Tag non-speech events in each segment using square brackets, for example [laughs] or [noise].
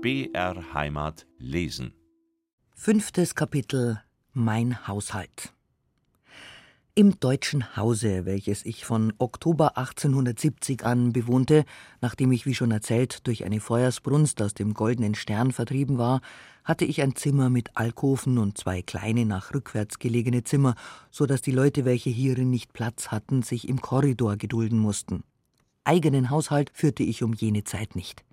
BR Heimat lesen. Fünftes Kapitel Mein Haushalt. Im deutschen Hause, welches ich von Oktober 1870 an bewohnte, nachdem ich, wie schon erzählt, durch eine Feuersbrunst aus dem Goldenen Stern vertrieben war, hatte ich ein Zimmer mit Alkoven und zwei kleine nach rückwärts gelegene Zimmer, so dass die Leute, welche hierin nicht Platz hatten, sich im Korridor gedulden mussten. Eigenen Haushalt führte ich um jene Zeit nicht,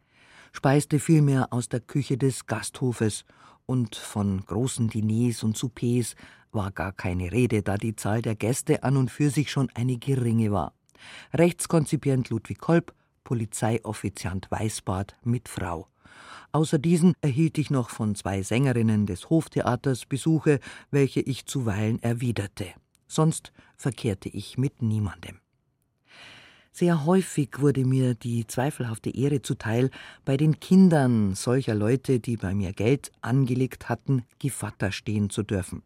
speiste vielmehr aus der Küche des Gasthofes, und von großen Diners und Soupers war gar keine Rede, da die Zahl der Gäste an und für sich schon eine geringe war. Rechtskonzipient Ludwig Kolb, Polizeioffiziant Weißbart mit Frau. Außer diesen erhielt ich noch von zwei Sängerinnen des Hoftheaters Besuche, welche ich zuweilen erwiderte. Sonst verkehrte ich mit niemandem. Sehr häufig wurde mir die zweifelhafte Ehre zuteil, bei den Kindern solcher Leute, die bei mir Geld angelegt hatten, Gevatter stehen zu dürfen.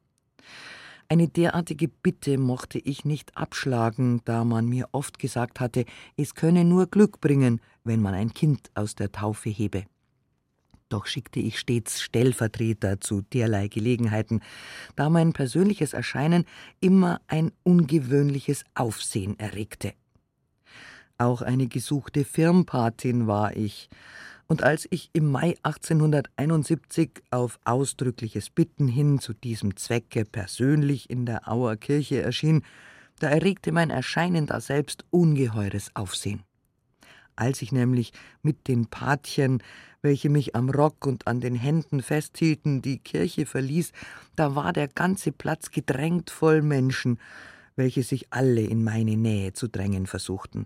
Eine derartige Bitte mochte ich nicht abschlagen, da man mir oft gesagt hatte, es könne nur Glück bringen, wenn man ein Kind aus der Taufe hebe. Doch schickte ich stets Stellvertreter zu derlei Gelegenheiten, da mein persönliches Erscheinen immer ein ungewöhnliches Aufsehen erregte. Auch eine gesuchte Firmpatin war ich, und als ich im Mai 1871 auf ausdrückliches Bitten hin zu diesem Zwecke persönlich in der Auer Kirche erschien, da erregte mein Erscheinen daselbst ungeheures Aufsehen. Als ich nämlich mit den Patchen, welche mich am Rock und an den Händen festhielten, die Kirche verließ, da war der ganze Platz gedrängt voll Menschen, welche sich alle in meine Nähe zu drängen versuchten.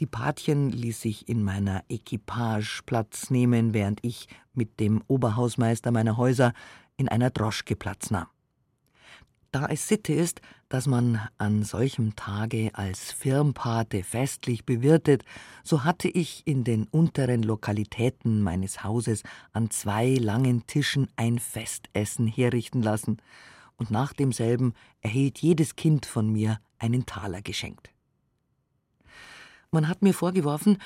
Die Patchen ließ sich in meiner Equipage Platz nehmen, während ich mit dem Oberhausmeister meiner Häuser in einer Droschke Platz nahm. Da es Sitte ist, dass man an solchem Tage als Firmpate festlich bewirtet, so hatte ich in den unteren Lokalitäten meines Hauses an zwei langen Tischen ein Festessen herrichten lassen, und nach demselben erhielt jedes Kind von mir einen Taler geschenkt. Man hat mir vorgeworfen,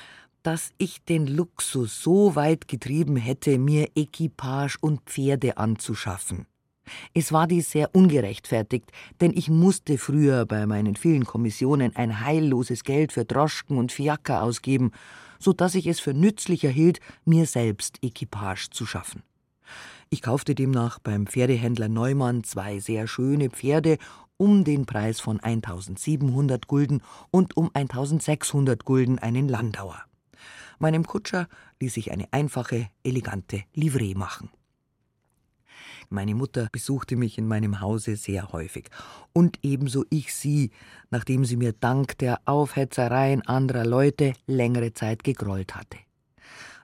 dass ich den Luxus so weit getrieben hätte, mir Equipage und Pferde anzuschaffen. Es war dies sehr ungerechtfertigt, denn ich musste früher bei meinen vielen Kommissionen ein heilloses Geld für Droschken und Fiaker ausgeben, so dass ich es für nützlicher hielt, mir selbst Equipage zu schaffen. Ich kaufte demnach beim Pferdehändler Neumann zwei sehr schöne Pferde um den Preis von 1700 Gulden und um 1600 Gulden einen Landauer. Meinem Kutscher ließ ich eine einfache, elegante Livree machen. Meine Mutter besuchte mich in meinem Hause sehr häufig, und ebenso ich sie, nachdem sie mir dank der Aufhetzereien anderer Leute längere Zeit gegrollt hatte.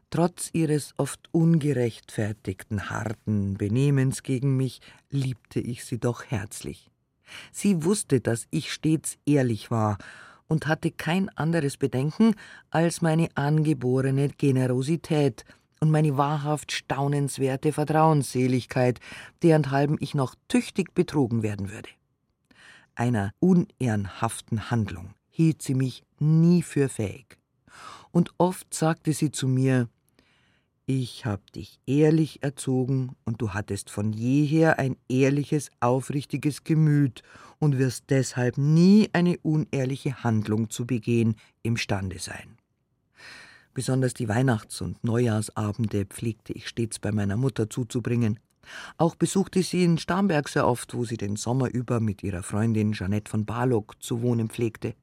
Trotz ihres oft ungerechtfertigten, harten Benehmens gegen mich liebte ich sie doch herzlich. Sie wusste, dass ich stets ehrlich war und hatte kein anderes Bedenken als meine angeborene Generosität und meine wahrhaft staunenswerte Vertrauensseligkeit, derenthalben ich noch tüchtig betrogen werden würde. Einer unehrenhaften Handlung hielt sie mich nie für fähig. Und oft sagte sie zu mir, ich hab dich ehrlich erzogen, und du hattest von jeher ein ehrliches, aufrichtiges Gemüt und wirst deshalb nie eine unehrliche Handlung zu begehen imstande sein. Besonders die Weihnachts- und Neujahrsabende pflegte ich stets bei meiner Mutter zuzubringen. Auch besuchte sie in Starnberg sehr oft, wo sie den Sommer über mit ihrer Freundin Jeanette von Barlock zu wohnen pflegte.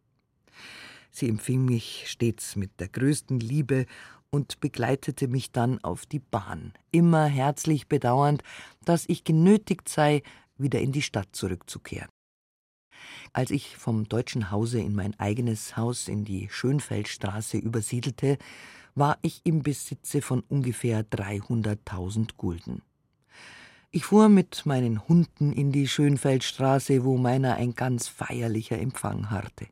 Sie empfing mich stets mit der größten Liebe und begleitete mich dann auf die Bahn, immer herzlich bedauernd, dass ich genötigt sei, wieder in die Stadt zurückzukehren. Als ich vom deutschen Hause in mein eigenes Haus in die Schönfeldstraße übersiedelte, war ich im Besitze von ungefähr 300.000 Gulden. Ich fuhr mit meinen Hunden in die Schönfeldstraße, wo meiner ein ganz feierlicher Empfang harrte.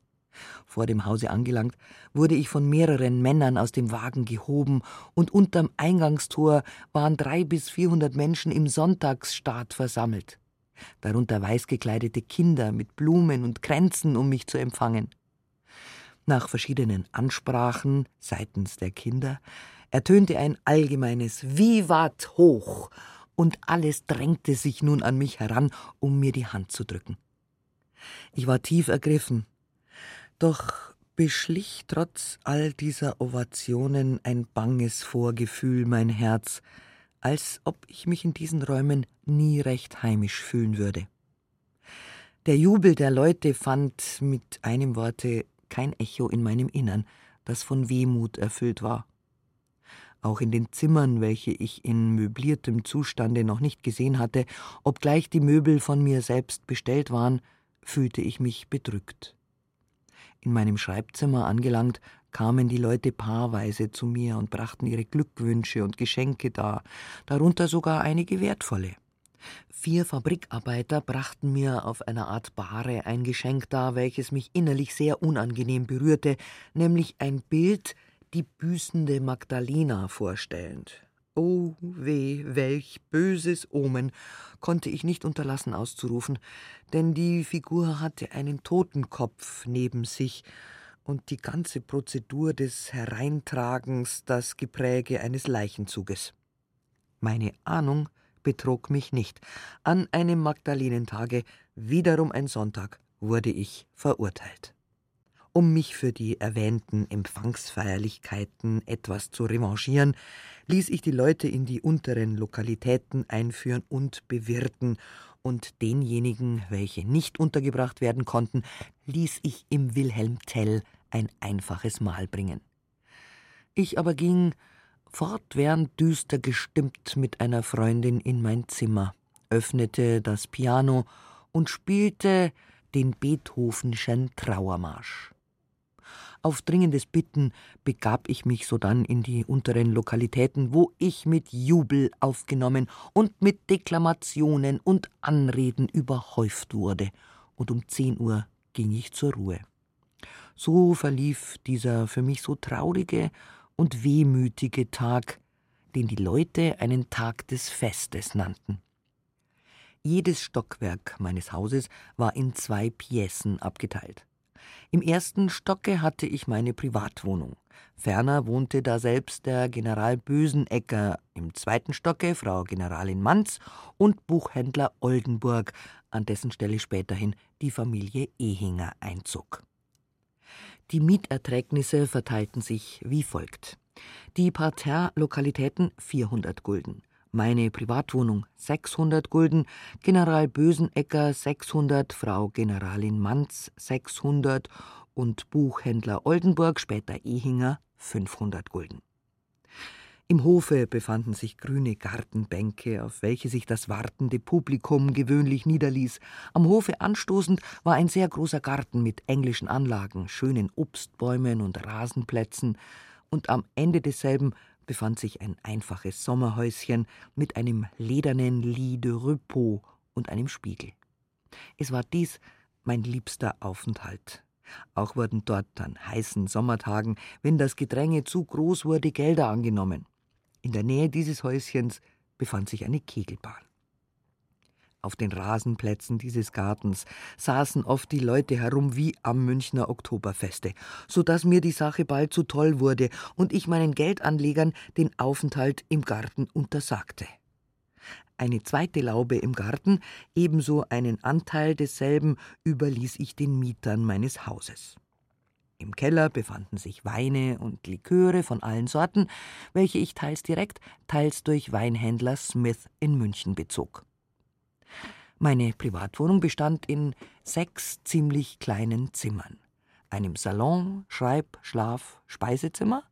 Vor dem Hause angelangt, wurde ich von mehreren Männern aus dem Wagen gehoben, und unterm Eingangstor waren drei bis vierhundert Menschen im Sonntagsstaat versammelt, darunter weiß gekleidete Kinder mit Blumen und Kränzen, um mich zu empfangen. Nach verschiedenen Ansprachen seitens der Kinder ertönte ein allgemeines Vivat hoch, und alles drängte sich nun an mich heran, um mir die Hand zu drücken. Ich war tief ergriffen, doch beschlich trotz all dieser Ovationen ein banges Vorgefühl mein Herz, als ob ich mich in diesen Räumen nie recht heimisch fühlen würde. Der Jubel der Leute fand mit einem Worte kein Echo in meinem Innern, das von Wehmut erfüllt war. Auch in den Zimmern, welche ich in möbliertem Zustande noch nicht gesehen hatte, obgleich die Möbel von mir selbst bestellt waren, fühlte ich mich bedrückt. In meinem Schreibzimmer angelangt, kamen die Leute paarweise zu mir und brachten ihre Glückwünsche und Geschenke dar, darunter sogar einige wertvolle. Vier Fabrikarbeiter brachten mir auf einer Art Bahre ein Geschenk dar, welches mich innerlich sehr unangenehm berührte, nämlich ein Bild, die büßende Magdalena vorstellend. Oh weh, welch böses Omen, konnte ich nicht unterlassen auszurufen, denn die Figur hatte einen Totenkopf neben sich und die ganze Prozedur des Hereintragens das Gepräge eines Leichenzuges. Meine Ahnung betrog mich nicht. An einem Magdalenentage, wiederum ein Sonntag, wurde ich verurteilt. Um mich für die erwähnten Empfangsfeierlichkeiten etwas zu revanchieren, ließ ich die Leute in die unteren Lokalitäten einführen und bewirten, und denjenigen, welche nicht untergebracht werden konnten, ließ ich im Wilhelm Tell ein einfaches Mahl bringen. Ich aber ging, fortwährend düster gestimmt mit einer Freundin in mein Zimmer, öffnete das Piano und spielte den Beethovenschen Trauermarsch. Auf dringendes Bitten begab ich mich sodann in die unteren Lokalitäten, wo ich mit Jubel aufgenommen und mit Deklamationen und Anreden überhäuft wurde, und um zehn Uhr ging ich zur Ruhe. So verlief dieser für mich so traurige und wehmütige Tag, den die Leute einen Tag des Festes nannten. Jedes Stockwerk meines Hauses war in zwei Piècen abgeteilt. Im ersten Stocke hatte ich meine Privatwohnung. Ferner wohnte daselbst der General Bösenecker, im zweiten Stocke Frau Generalin Manz und Buchhändler Oldenburg, an dessen Stelle späterhin die Familie Ehinger einzog. Die Mieterträgnisse verteilten sich wie folgt. Die Parterre-Lokalitäten 400 Gulden, meine Privatwohnung 600 Gulden, General Bösenecker 600, Frau Generalin Manz 600 und Buchhändler Oldenburg, später Ehinger 500 Gulden. Im Hofe befanden sich grüne Gartenbänke, auf welche sich das wartende Publikum gewöhnlich niederließ. Am Hofe anstoßend war ein sehr großer Garten mit englischen Anlagen, schönen Obstbäumen und Rasenplätzen, und am Ende desselben befand sich ein einfaches Sommerhäuschen mit einem ledernen Lit de Repos und einem Spiegel. Es war dies mein liebster Aufenthalt. Auch wurden dort an heißen Sommertagen, wenn das Gedränge zu groß wurde, Gelder angenommen. In der Nähe dieses Häuschens befand sich eine Kegelbahn. Auf den Rasenplätzen dieses Gartens saßen oft die Leute herum wie am Münchner Oktoberfeste, so dass mir die Sache bald zu toll wurde und ich meinen Geldanlegern den Aufenthalt im Garten untersagte. Eine zweite Laube im Garten, ebenso einen Anteil desselben, überließ ich den Mietern meines Hauses. Im Keller befanden sich Weine und Liköre von allen Sorten, welche ich teils direkt, teils durch Weinhändler Smith in München bezog. Meine Privatwohnung bestand in sechs ziemlich kleinen Zimmern, einem Salon, Schreib-, Schlaf-, Speisezimmer,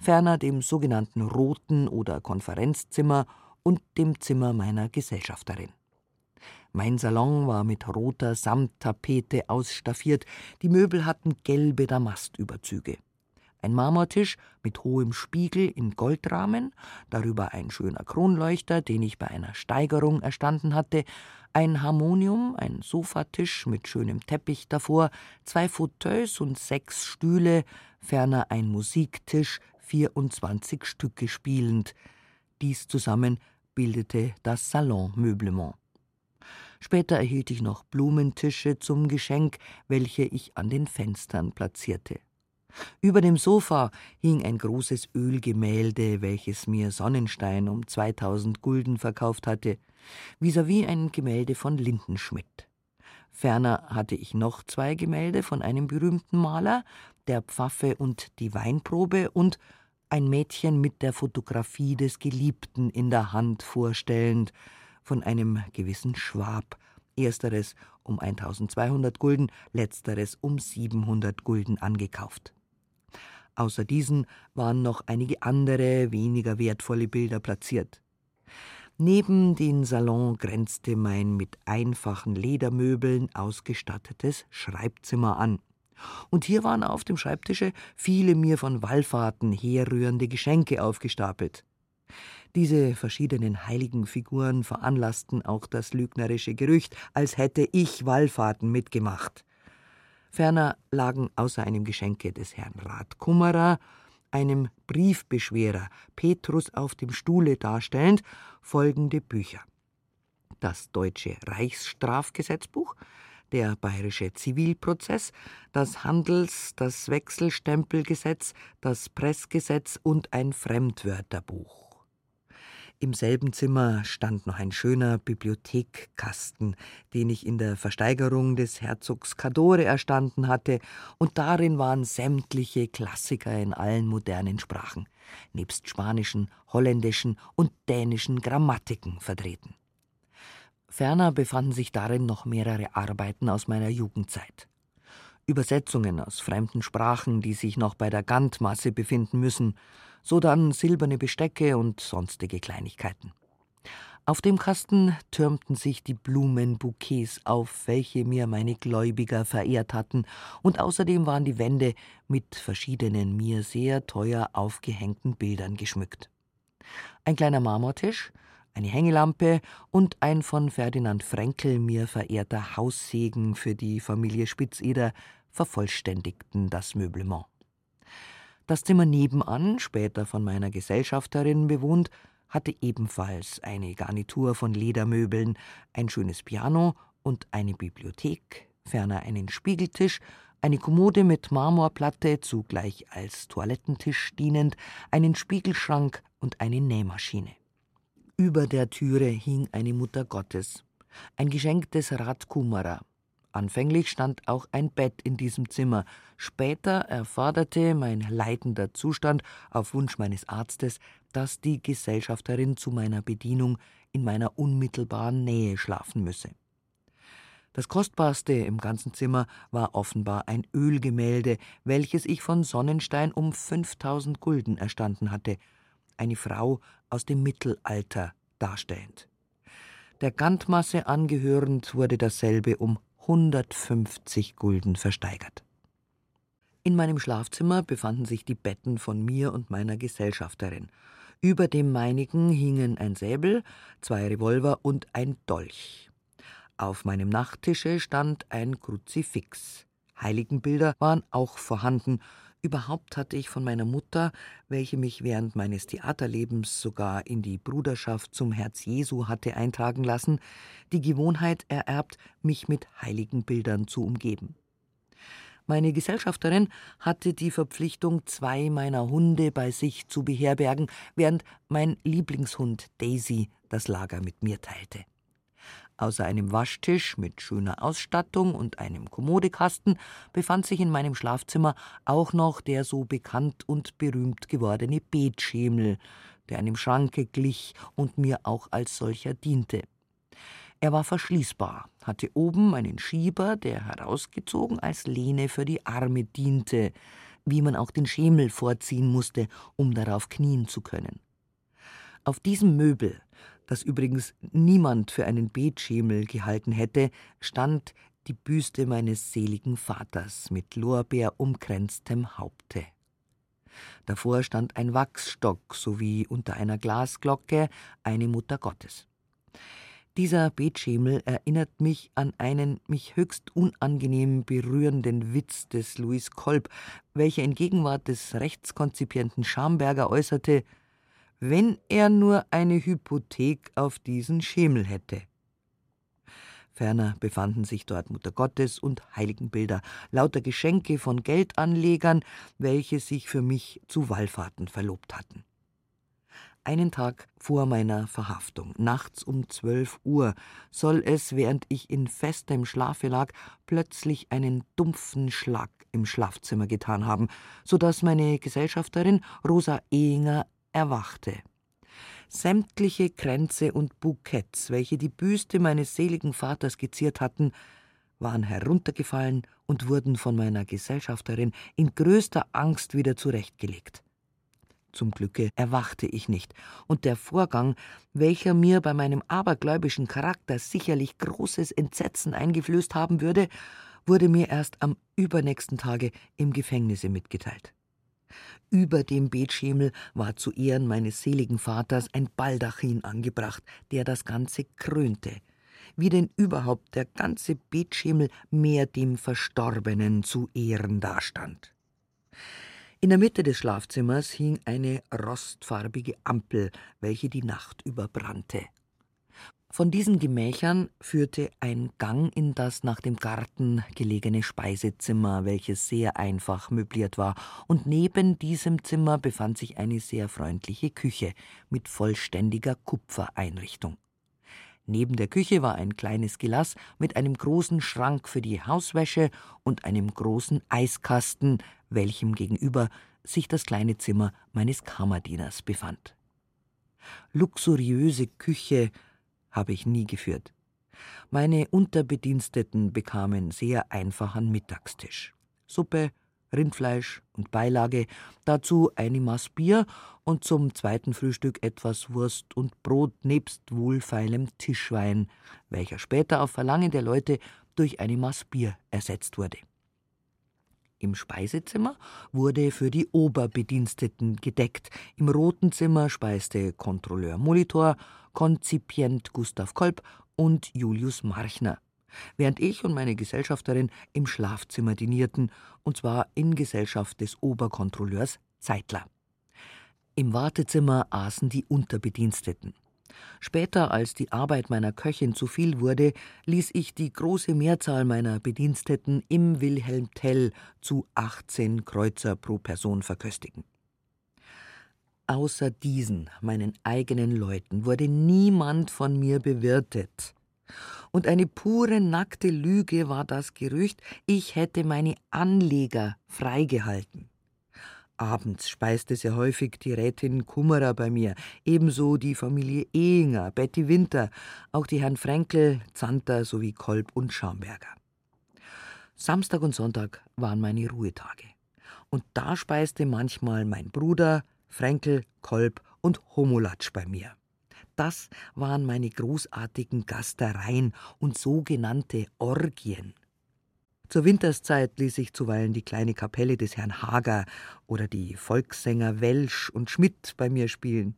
ferner dem sogenannten Roten oder Konferenzzimmer und dem Zimmer meiner Gesellschafterin. Mein Salon war mit roter Samttapete ausstaffiert, die Möbel hatten gelbe Damastüberzüge. Ein Marmortisch mit hohem Spiegel in Goldrahmen, darüber ein schöner Kronleuchter, den ich bei einer Steigerung erstanden hatte, ein Harmonium, ein Sofatisch mit schönem Teppich davor, zwei Fauteuils und sechs Stühle, ferner ein Musiktisch, 24 Stücke spielend. Dies zusammen bildete das Salonmeublement. Später erhielt ich noch Blumentische zum Geschenk, welche ich an den Fenstern platzierte. Über dem Sofa hing ein großes Ölgemälde, welches mir Sonnenstein um 2000 Gulden verkauft hatte, vis-à-vis -vis ein Gemälde von Lindenschmidt. Ferner hatte ich noch zwei Gemälde von einem berühmten Maler, der Pfaffe und die Weinprobe und ein Mädchen mit der Fotografie des Geliebten in der Hand vorstellend, von einem gewissen Schwab, ersteres um 1200 Gulden, letzteres um 700 Gulden angekauft. Außer diesen waren noch einige andere, weniger wertvolle Bilder platziert. Neben den Salon grenzte mein mit einfachen Ledermöbeln ausgestattetes Schreibzimmer an. Und hier waren auf dem Schreibtische viele mir von Wallfahrten herrührende Geschenke aufgestapelt. Diese verschiedenen heiligen Figuren veranlassten auch das lügnerische Gerücht, als hätte ich Wallfahrten mitgemacht. Ferner lagen außer einem Geschenke des Herrn Ratkummerer, einem Briefbeschwerer Petrus auf dem Stuhle darstellend, folgende Bücher: Das Deutsche Reichsstrafgesetzbuch, der Bayerische Zivilprozess, das Handels-, das Wechselstempelgesetz, das Pressgesetz und ein Fremdwörterbuch. Im selben Zimmer stand noch ein schöner Bibliothekkasten, den ich in der Versteigerung des Herzogs Cadore erstanden hatte, und darin waren sämtliche Klassiker in allen modernen Sprachen, nebst spanischen, holländischen und dänischen Grammatiken vertreten. Ferner befanden sich darin noch mehrere Arbeiten aus meiner Jugendzeit. Übersetzungen aus fremden Sprachen, die sich noch bei der Gantmasse befinden müssen, sodann silberne Bestecke und sonstige Kleinigkeiten. Auf dem Kasten türmten sich die Blumenbouquets auf, welche mir meine Gläubiger verehrt hatten, und außerdem waren die Wände mit verschiedenen mir sehr teuer aufgehängten Bildern geschmückt. Ein kleiner Marmortisch, eine Hängelampe und ein von Ferdinand Frenkel mir verehrter Haussegen für die Familie Spitzeder vervollständigten das Möblement. Das Zimmer nebenan, später von meiner Gesellschafterin bewohnt, hatte ebenfalls eine Garnitur von Ledermöbeln, ein schönes Piano und eine Bibliothek, ferner einen Spiegeltisch, eine Kommode mit Marmorplatte, zugleich als Toilettentisch dienend, einen Spiegelschrank und eine Nähmaschine. Über der Türe hing eine Mutter Gottes, ein Geschenk des Radkummerer, Anfänglich stand auch ein Bett in diesem Zimmer. Später erforderte mein leidender Zustand auf Wunsch meines Arztes, dass die Gesellschafterin zu meiner Bedienung in meiner unmittelbaren Nähe schlafen müsse. Das kostbarste im ganzen Zimmer war offenbar ein Ölgemälde, welches ich von Sonnenstein um 5000 Gulden erstanden hatte, eine Frau aus dem Mittelalter darstellend. Der Gantmasse angehörend wurde dasselbe um 150 Gulden versteigert. In meinem Schlafzimmer befanden sich die Betten von mir und meiner Gesellschafterin. Über dem meinigen hingen ein Säbel, zwei Revolver und ein Dolch. Auf meinem Nachttische stand ein Kruzifix. Heiligenbilder waren auch vorhanden, Überhaupt hatte ich von meiner Mutter, welche mich während meines Theaterlebens sogar in die Bruderschaft zum Herz Jesu hatte eintragen lassen, die Gewohnheit ererbt, mich mit heiligen Bildern zu umgeben. Meine Gesellschafterin hatte die Verpflichtung, zwei meiner Hunde bei sich zu beherbergen, während mein Lieblingshund Daisy das Lager mit mir teilte. Außer einem Waschtisch mit schöner Ausstattung und einem Kommodekasten befand sich in meinem Schlafzimmer auch noch der so bekannt und berühmt gewordene Betschemel, der einem Schranke glich und mir auch als solcher diente. Er war verschließbar, hatte oben einen Schieber, der herausgezogen als Lehne für die Arme diente, wie man auch den Schemel vorziehen musste, um darauf knien zu können. Auf diesem Möbel das übrigens niemand für einen Betschemel gehalten hätte, stand die Büste meines seligen Vaters mit Lorbeer umkränztem Haupte. Davor stand ein Wachsstock sowie unter einer Glasglocke eine Mutter Gottes. Dieser Betschemel erinnert mich an einen mich höchst unangenehm berührenden Witz des Louis Kolb, welcher in Gegenwart des rechtskonzipierenden Schamberger äußerte, wenn er nur eine Hypothek auf diesen Schemel hätte. Ferner befanden sich dort Mutter Gottes und Heiligenbilder, lauter Geschenke von Geldanlegern, welche sich für mich zu Wallfahrten verlobt hatten. Einen Tag vor meiner Verhaftung, nachts um zwölf Uhr, soll es, während ich in festem Schlafe lag, plötzlich einen dumpfen Schlag im Schlafzimmer getan haben, so dass meine Gesellschafterin Rosa Ehinger erwachte. Sämtliche Kränze und Bouquets, welche die Büste meines seligen Vaters geziert hatten, waren heruntergefallen und wurden von meiner Gesellschafterin in größter Angst wieder zurechtgelegt. Zum Glücke erwachte ich nicht, und der Vorgang, welcher mir bei meinem abergläubischen Charakter sicherlich großes Entsetzen eingeflößt haben würde, wurde mir erst am übernächsten Tage im Gefängnisse mitgeteilt. Über dem Betschemel war zu Ehren meines seligen Vaters ein Baldachin angebracht, der das Ganze krönte, wie denn überhaupt der ganze Betschemel mehr dem Verstorbenen zu Ehren dastand. In der Mitte des Schlafzimmers hing eine rostfarbige Ampel, welche die Nacht überbrannte. Von diesen Gemächern führte ein Gang in das nach dem Garten gelegene Speisezimmer, welches sehr einfach möbliert war, und neben diesem Zimmer befand sich eine sehr freundliche Küche mit vollständiger Kupfereinrichtung. Neben der Küche war ein kleines Gelass mit einem großen Schrank für die Hauswäsche und einem großen Eiskasten, welchem gegenüber sich das kleine Zimmer meines Kammerdieners befand. Luxuriöse Küche habe ich nie geführt. Meine Unterbediensteten bekamen sehr einfachen Mittagstisch. Suppe, Rindfleisch und Beilage, dazu eine Maß Bier und zum zweiten Frühstück etwas Wurst und Brot nebst wohlfeilem Tischwein, welcher später auf Verlangen der Leute durch eine Maß Bier ersetzt wurde. Im Speisezimmer wurde für die Oberbediensteten gedeckt. Im roten Zimmer speiste Kontrolleur Molitor, Konzipient Gustav Kolb und Julius Marchner, während ich und meine Gesellschafterin im Schlafzimmer dinierten, und zwar in Gesellschaft des Oberkontrolleurs Zeitler. Im Wartezimmer aßen die Unterbediensteten. Später, als die Arbeit meiner Köchin zu viel wurde, ließ ich die große Mehrzahl meiner Bediensteten im Wilhelm Tell zu 18 Kreuzer pro Person verköstigen. Außer diesen, meinen eigenen Leuten, wurde niemand von mir bewirtet. Und eine pure nackte Lüge war das Gerücht, ich hätte meine Anleger freigehalten. Abends speiste sehr häufig die Rätin Kummerer bei mir, ebenso die Familie Ehinger, Betty Winter, auch die Herren Frenkel, Zanter sowie Kolb und Schamberger. Samstag und Sonntag waren meine Ruhetage. Und da speiste manchmal mein Bruder, Frenkel, Kolb und Homolatsch bei mir. Das waren meine großartigen Gastereien und sogenannte Orgien. Zur Winterszeit ließ ich zuweilen die kleine Kapelle des Herrn Hager oder die Volkssänger Welsch und Schmidt bei mir spielen.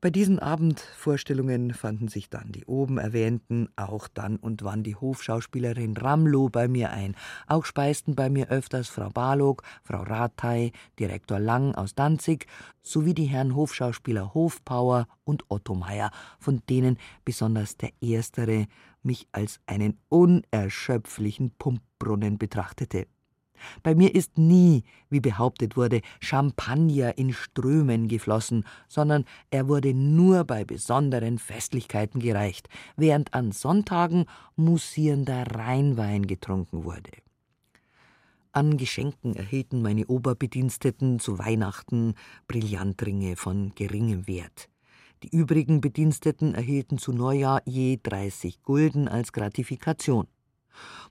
Bei diesen Abendvorstellungen fanden sich dann die oben erwähnten, auch dann und wann die Hofschauspielerin Ramlow bei mir ein. Auch speisten bei mir öfters Frau Balog, Frau Rathey, Direktor Lang aus Danzig sowie die Herren Hofschauspieler Hofpauer und Otto Meyer, von denen besonders der erstere mich als einen unerschöpflichen Pumpbrunnen betrachtete. Bei mir ist nie, wie behauptet wurde, Champagner in Strömen geflossen, sondern er wurde nur bei besonderen Festlichkeiten gereicht, während an Sonntagen mussierender Rheinwein getrunken wurde. An Geschenken erhielten meine Oberbediensteten zu Weihnachten Brillantringe von geringem Wert. Die übrigen Bediensteten erhielten zu Neujahr je 30 Gulden als Gratifikation.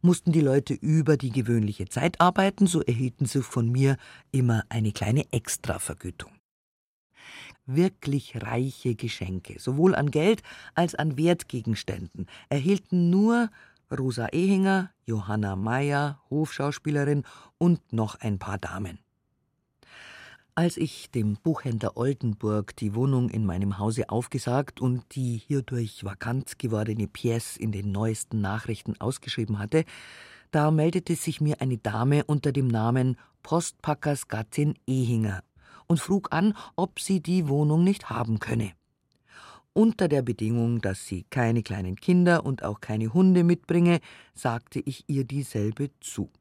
Mussten die Leute über die gewöhnliche Zeit arbeiten, so erhielten sie von mir immer eine kleine Extravergütung. Wirklich reiche Geschenke, sowohl an Geld als an Wertgegenständen, erhielten nur Rosa Ehinger, Johanna Meyer, Hofschauspielerin und noch ein paar Damen. Als ich dem Buchhändler Oldenburg die Wohnung in meinem Hause aufgesagt und die hierdurch vakant gewordene Pièce in den neuesten Nachrichten ausgeschrieben hatte, da meldete sich mir eine Dame unter dem Namen Postpackers Gattin Ehinger und frug an, ob sie die Wohnung nicht haben könne. Unter der Bedingung, dass sie keine kleinen Kinder und auch keine Hunde mitbringe, sagte ich ihr dieselbe zu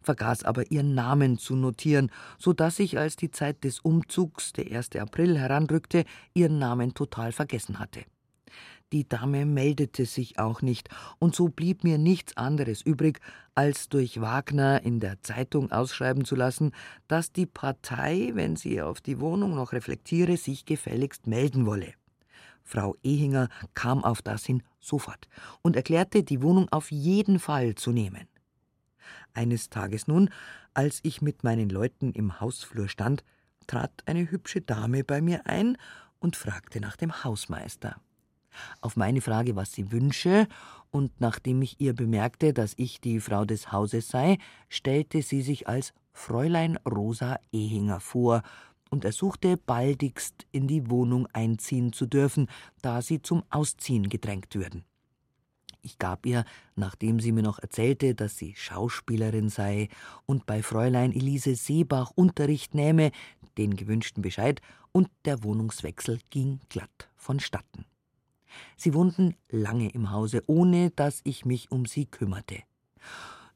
vergaß aber ihren Namen zu notieren, so dass ich, als die Zeit des Umzugs, der 1. April, heranrückte, ihren Namen total vergessen hatte. Die Dame meldete sich auch nicht, und so blieb mir nichts anderes übrig, als durch Wagner in der Zeitung ausschreiben zu lassen, dass die Partei, wenn sie auf die Wohnung noch reflektiere, sich gefälligst melden wolle. Frau Ehinger kam auf das hin sofort und erklärte, die Wohnung auf jeden Fall zu nehmen. Eines Tages nun, als ich mit meinen Leuten im Hausflur stand, trat eine hübsche Dame bei mir ein und fragte nach dem Hausmeister. Auf meine Frage, was sie wünsche, und nachdem ich ihr bemerkte, dass ich die Frau des Hauses sei, stellte sie sich als Fräulein Rosa Ehinger vor und ersuchte baldigst in die Wohnung einziehen zu dürfen, da sie zum Ausziehen gedrängt würden. Ich gab ihr, nachdem sie mir noch erzählte, dass sie Schauspielerin sei und bei Fräulein Elise Seebach Unterricht nähme, den gewünschten Bescheid, und der Wohnungswechsel ging glatt vonstatten. Sie wohnten lange im Hause, ohne dass ich mich um sie kümmerte.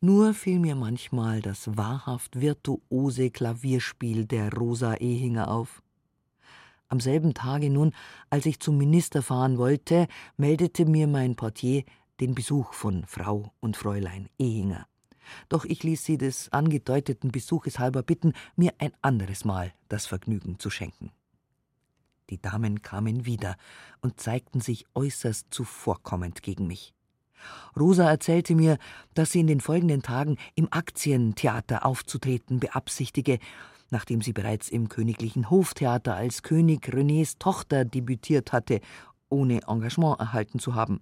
Nur fiel mir manchmal das wahrhaft virtuose Klavierspiel der Rosa Ehinger auf. Am selben Tage nun, als ich zum Minister fahren wollte, meldete mir mein Portier, den Besuch von Frau und Fräulein Ehinger. Doch ich ließ sie des angedeuteten Besuches halber bitten, mir ein anderes Mal das Vergnügen zu schenken. Die Damen kamen wieder und zeigten sich äußerst zuvorkommend gegen mich. Rosa erzählte mir, dass sie in den folgenden Tagen im Aktientheater aufzutreten beabsichtige, nachdem sie bereits im Königlichen Hoftheater als König Renés Tochter debütiert hatte, ohne Engagement erhalten zu haben.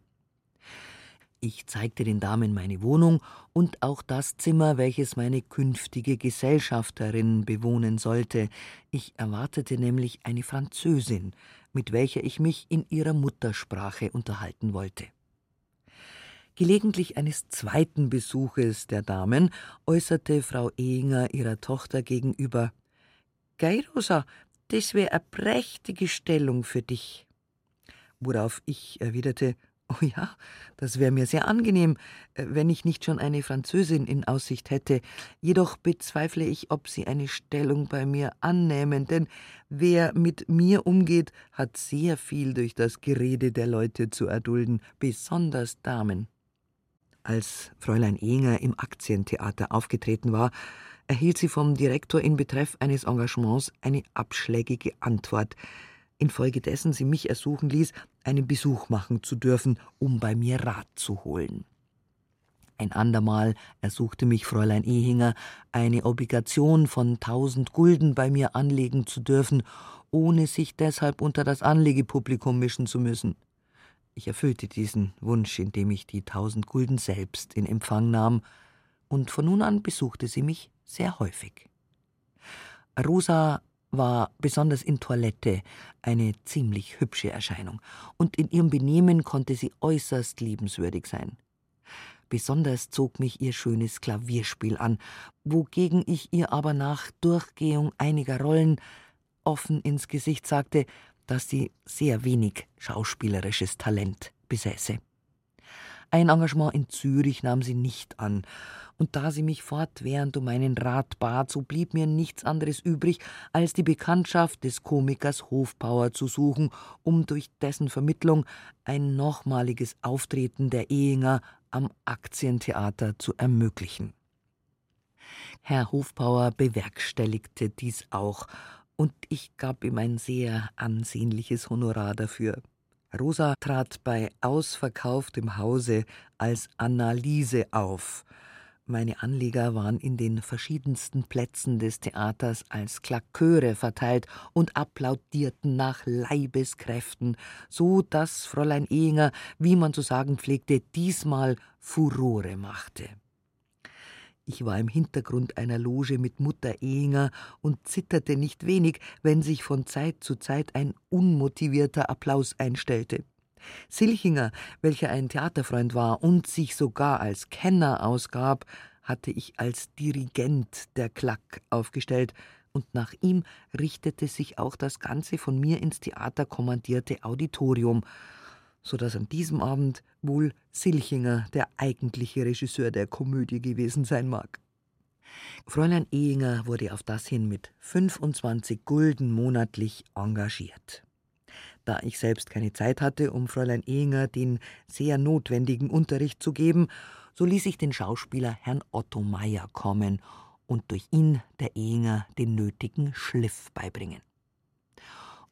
Ich zeigte den Damen meine Wohnung und auch das Zimmer, welches meine künftige Gesellschafterin bewohnen sollte. Ich erwartete nämlich eine Französin, mit welcher ich mich in ihrer Muttersprache unterhalten wollte. Gelegentlich eines zweiten Besuches der Damen äußerte Frau Ehinger ihrer Tochter gegenüber Gei, Rosa, das wäre eine prächtige Stellung für dich. Worauf ich erwiderte Oh ja, das wäre mir sehr angenehm, äh, wenn ich nicht schon eine Französin in Aussicht hätte. Jedoch bezweifle ich, ob sie eine Stellung bei mir annehmen, denn wer mit mir umgeht, hat sehr viel durch das Gerede der Leute zu erdulden, besonders Damen. Als Fräulein Enger im Aktientheater aufgetreten war, erhielt sie vom Direktor in Betreff eines Engagements eine abschlägige Antwort, infolgedessen sie mich ersuchen ließ, einen Besuch machen zu dürfen, um bei mir Rat zu holen. Ein andermal ersuchte mich Fräulein Ehinger, eine Obligation von tausend Gulden bei mir anlegen zu dürfen, ohne sich deshalb unter das Anlegepublikum mischen zu müssen. Ich erfüllte diesen Wunsch, indem ich die tausend Gulden selbst in Empfang nahm, und von nun an besuchte sie mich sehr häufig. Rosa war besonders in Toilette eine ziemlich hübsche Erscheinung, und in ihrem Benehmen konnte sie äußerst liebenswürdig sein. Besonders zog mich ihr schönes Klavierspiel an, wogegen ich ihr aber nach Durchgehung einiger Rollen offen ins Gesicht sagte, dass sie sehr wenig schauspielerisches Talent besäße. Ein Engagement in Zürich nahm sie nicht an, und da sie mich fortwährend um einen Rat bat, so blieb mir nichts anderes übrig, als die Bekanntschaft des Komikers Hofbauer zu suchen, um durch dessen Vermittlung ein nochmaliges Auftreten der Ehinger am Aktientheater zu ermöglichen. Herr Hofbauer bewerkstelligte dies auch, und ich gab ihm ein sehr ansehnliches Honorar dafür. Rosa trat bei ausverkauftem Hause als Annaliese auf, meine Anleger waren in den verschiedensten Plätzen des Theaters als Klaköre verteilt und applaudierten nach Leibeskräften, so dass Fräulein Ehinger, wie man zu sagen pflegte, diesmal Furore machte. Ich war im Hintergrund einer Loge mit Mutter Ehinger und zitterte nicht wenig, wenn sich von Zeit zu Zeit ein unmotivierter Applaus einstellte. Silchinger, welcher ein Theaterfreund war und sich sogar als Kenner ausgab, hatte ich als Dirigent der Klack aufgestellt und nach ihm richtete sich auch das ganze von mir ins Theater kommandierte Auditorium, so dass an diesem Abend wohl Silchinger der eigentliche Regisseur der Komödie gewesen sein mag. Fräulein Ehinger wurde auf das hin mit 25 Gulden monatlich engagiert. Da ich selbst keine Zeit hatte, um Fräulein Ehinger den sehr notwendigen Unterricht zu geben, so ließ ich den Schauspieler Herrn Otto Meyer kommen und durch ihn der Ehinger den nötigen Schliff beibringen.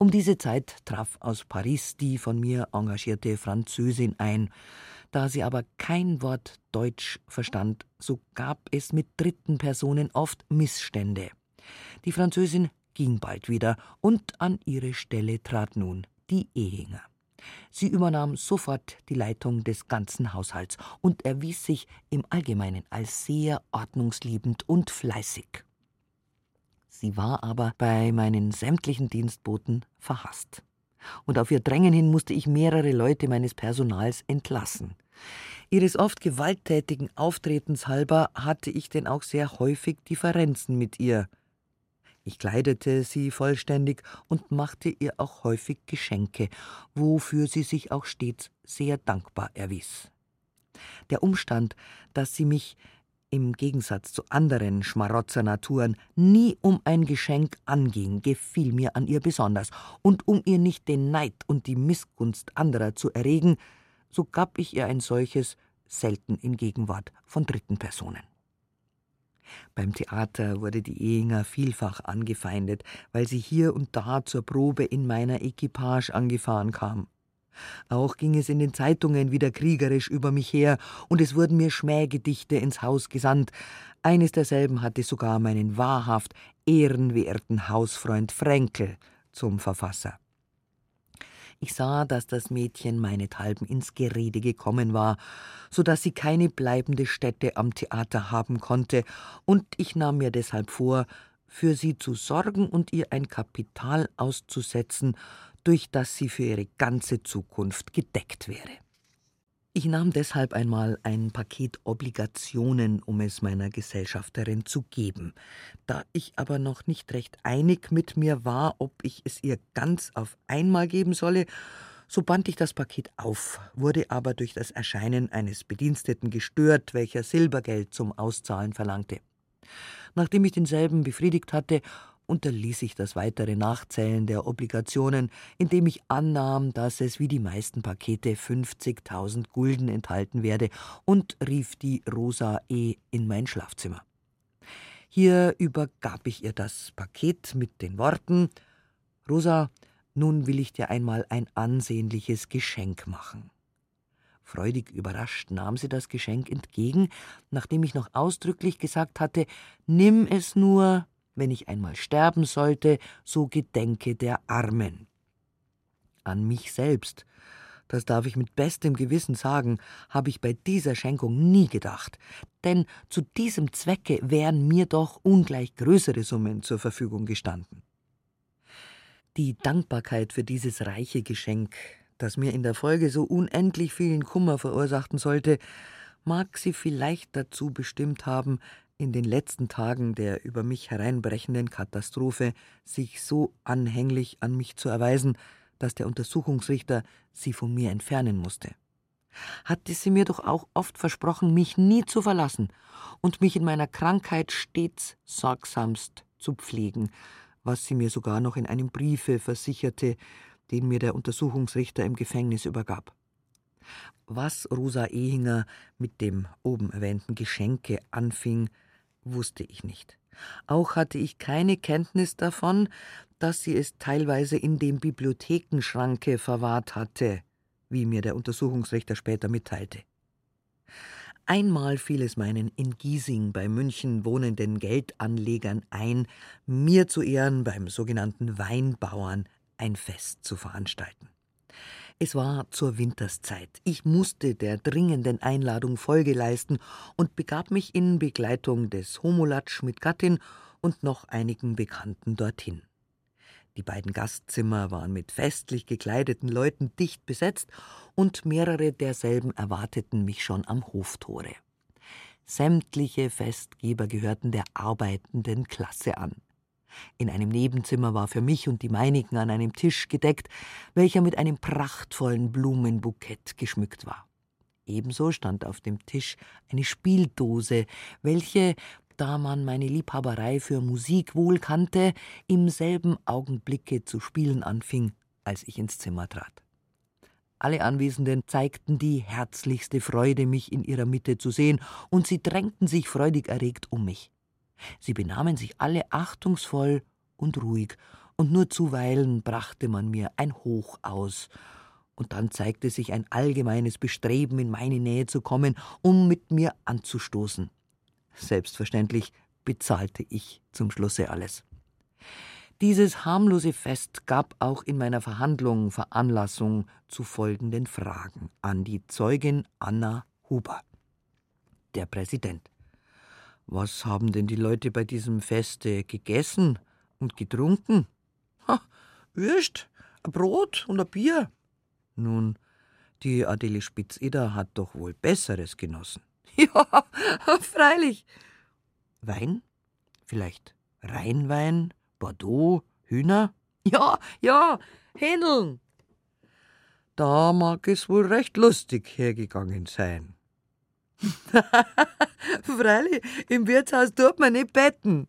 Um diese Zeit traf aus Paris die von mir engagierte Französin ein. Da sie aber kein Wort Deutsch verstand, so gab es mit dritten Personen oft Missstände. Die Französin ging bald wieder, und an ihre Stelle trat nun die Ehinger. Sie übernahm sofort die Leitung des ganzen Haushalts und erwies sich im Allgemeinen als sehr ordnungsliebend und fleißig. Sie war aber bei meinen sämtlichen Dienstboten verhasst. Und auf ihr Drängen hin musste ich mehrere Leute meines Personals entlassen. Ihres oft gewalttätigen Auftretens halber hatte ich denn auch sehr häufig Differenzen mit ihr. Ich kleidete sie vollständig und machte ihr auch häufig Geschenke, wofür sie sich auch stets sehr dankbar erwies. Der Umstand, dass sie mich im Gegensatz zu anderen Schmarotzernaturen nie um ein Geschenk anging, gefiel mir an ihr besonders, und um ihr nicht den Neid und die Missgunst anderer zu erregen, so gab ich ihr ein solches selten in Gegenwart von dritten Personen. Beim Theater wurde die Ehinger vielfach angefeindet, weil sie hier und da zur Probe in meiner Equipage angefahren kam. Auch ging es in den Zeitungen wieder kriegerisch über mich her, und es wurden mir Schmähgedichte ins Haus gesandt. Eines derselben hatte sogar meinen wahrhaft ehrenwerten Hausfreund Fränkel zum Verfasser. Ich sah, dass das Mädchen meinethalben ins Gerede gekommen war, so dass sie keine bleibende Stätte am Theater haben konnte, und ich nahm mir deshalb vor, für sie zu sorgen und ihr ein Kapital auszusetzen, durch das sie für ihre ganze Zukunft gedeckt wäre. Ich nahm deshalb einmal ein Paket Obligationen, um es meiner Gesellschafterin zu geben. Da ich aber noch nicht recht einig mit mir war, ob ich es ihr ganz auf einmal geben solle, so band ich das Paket auf, wurde aber durch das Erscheinen eines Bediensteten gestört, welcher Silbergeld zum Auszahlen verlangte. Nachdem ich denselben befriedigt hatte, unterließ ich das weitere Nachzählen der Obligationen, indem ich annahm, dass es wie die meisten Pakete 50.000 Gulden enthalten werde, und rief die Rosa E. in mein Schlafzimmer. Hier übergab ich ihr das Paket mit den Worten Rosa, nun will ich dir einmal ein ansehnliches Geschenk machen. Freudig überrascht nahm sie das Geschenk entgegen, nachdem ich noch ausdrücklich gesagt hatte, nimm es nur, wenn ich einmal sterben sollte, so gedenke der Armen. An mich selbst, das darf ich mit bestem Gewissen sagen, habe ich bei dieser Schenkung nie gedacht, denn zu diesem Zwecke wären mir doch ungleich größere Summen zur Verfügung gestanden. Die Dankbarkeit für dieses reiche Geschenk, das mir in der Folge so unendlich vielen Kummer verursachten sollte, mag sie vielleicht dazu bestimmt haben, in den letzten Tagen der über mich hereinbrechenden Katastrophe sich so anhänglich an mich zu erweisen, dass der Untersuchungsrichter sie von mir entfernen musste. Hatte sie mir doch auch oft versprochen, mich nie zu verlassen und mich in meiner Krankheit stets sorgsamst zu pflegen, was sie mir sogar noch in einem Briefe versicherte, den mir der Untersuchungsrichter im Gefängnis übergab. Was Rosa Ehinger mit dem oben erwähnten Geschenke anfing, wusste ich nicht. Auch hatte ich keine Kenntnis davon, dass sie es teilweise in dem Bibliothekenschranke verwahrt hatte, wie mir der Untersuchungsrichter später mitteilte. Einmal fiel es meinen in Giesing bei München wohnenden Geldanlegern ein, mir zu Ehren beim sogenannten Weinbauern ein Fest zu veranstalten. Es war zur Winterszeit. Ich musste der dringenden Einladung Folge leisten und begab mich in Begleitung des Homolatsch mit Gattin und noch einigen Bekannten dorthin. Die beiden Gastzimmer waren mit festlich gekleideten Leuten dicht besetzt und mehrere derselben erwarteten mich schon am Hoftore. Sämtliche Festgeber gehörten der arbeitenden Klasse an. In einem Nebenzimmer war für mich und die meinigen an einem Tisch gedeckt, welcher mit einem prachtvollen Blumenbukett geschmückt war. Ebenso stand auf dem Tisch eine Spieldose, welche, da man meine Liebhaberei für Musik wohl kannte, im selben Augenblicke zu spielen anfing, als ich ins Zimmer trat. Alle Anwesenden zeigten die herzlichste Freude, mich in ihrer Mitte zu sehen, und sie drängten sich freudig erregt um mich. Sie benahmen sich alle achtungsvoll und ruhig, und nur zuweilen brachte man mir ein Hoch aus, und dann zeigte sich ein allgemeines Bestreben, in meine Nähe zu kommen, um mit mir anzustoßen. Selbstverständlich bezahlte ich zum Schlusse alles. Dieses harmlose Fest gab auch in meiner Verhandlung Veranlassung zu folgenden Fragen an die Zeugin Anna Huber. Der Präsident. Was haben denn die Leute bei diesem Feste gegessen und getrunken? Ha, Würst, ein Brot und ein Bier. Nun, die Adele Spitzeder hat doch wohl Besseres genossen. [laughs] Ja, freilich. Wein? Vielleicht Rheinwein, Bordeaux, Hühner? Ja, ja, Händeln. Da mag es wohl recht lustig hergegangen sein. [laughs] Freilich, im Wirtshaus tut man nicht betten.